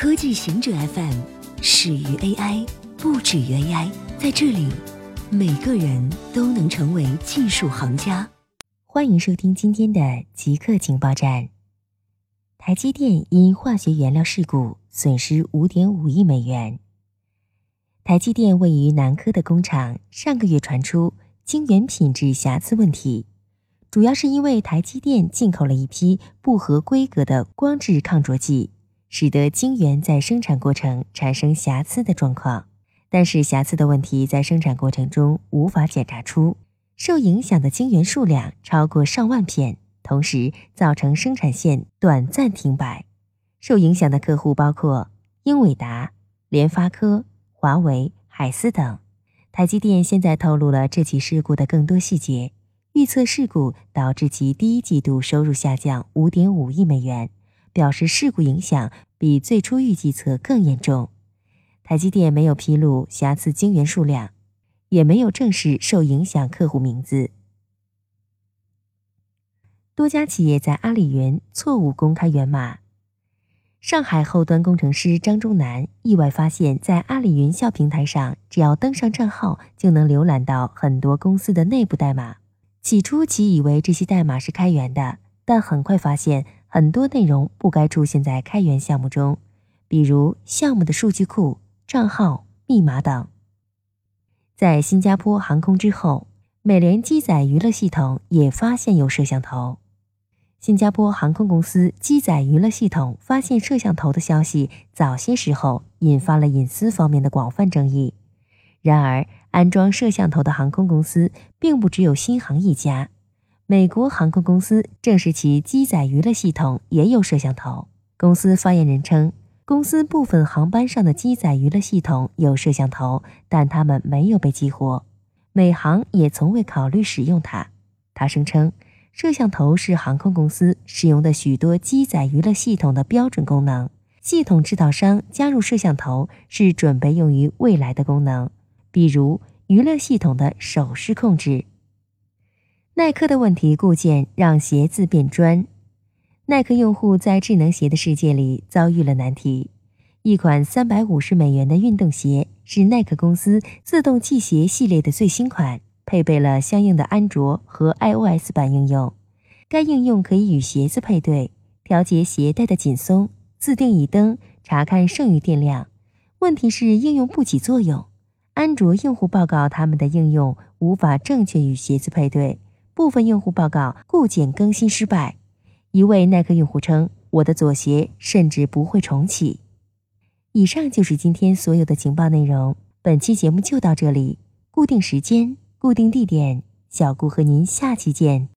科技行者 FM 始于 AI，不止于 AI。在这里，每个人都能成为技术行家。欢迎收听今天的极客情报站。台积电因化学原料事故损失五点五亿美元。台积电位于南科的工厂上个月传出晶圆品质瑕疵问题，主要是因为台积电进口了一批不合规格的光致抗灼剂。使得晶圆在生产过程产生瑕疵的状况，但是瑕疵的问题在生产过程中无法检查出，受影响的晶圆数量超过上万片，同时造成生产线短暂停摆。受影响的客户包括英伟达、联发科、华为、海思等。台积电现在透露了这起事故的更多细节，预测事故导致其第一季度收入下降五点五亿美元。表示事故影响比最初预计测更严重。台积电没有披露瑕疵晶圆数量，也没有正式受影响客户名字。多家企业在阿里云错误公开源码。上海后端工程师张忠南意外发现，在阿里云校平台上，只要登上账号，就能浏览到很多公司的内部代码。起初，其以为这些代码是开源的，但很快发现。很多内容不该出现在开源项目中，比如项目的数据库、账号、密码等。在新加坡航空之后，美联机载娱乐系统也发现有摄像头。新加坡航空公司机载娱乐系统发现摄像头的消息，早些时候引发了隐私方面的广泛争议。然而，安装摄像头的航空公司并不只有新航一家。美国航空公司证实，其机载娱乐系统也有摄像头。公司发言人称，公司部分航班上的机载娱乐系统有摄像头，但它们没有被激活。美航也从未考虑使用它。他声称，摄像头是航空公司使用的许多机载娱乐系统的标准功能。系统制造商加入摄像头是准备用于未来的功能，比如娱乐系统的手势控制。耐克的问题固件让鞋子变砖。耐克用户在智能鞋的世界里遭遇了难题。一款三百五十美元的运动鞋是耐克公司自动系鞋系列的最新款，配备了相应的安卓和 iOS 版应用。该应用可以与鞋子配对，调节鞋带的紧松，自定义灯，查看剩余电量。问题是应用不起作用。安卓用户报告他们的应用无法正确与鞋子配对。部分用户报告固件更新失败。一位耐克用户称：“我的左鞋甚至不会重启。”以上就是今天所有的情报内容。本期节目就到这里，固定时间，固定地点，小顾和您下期见。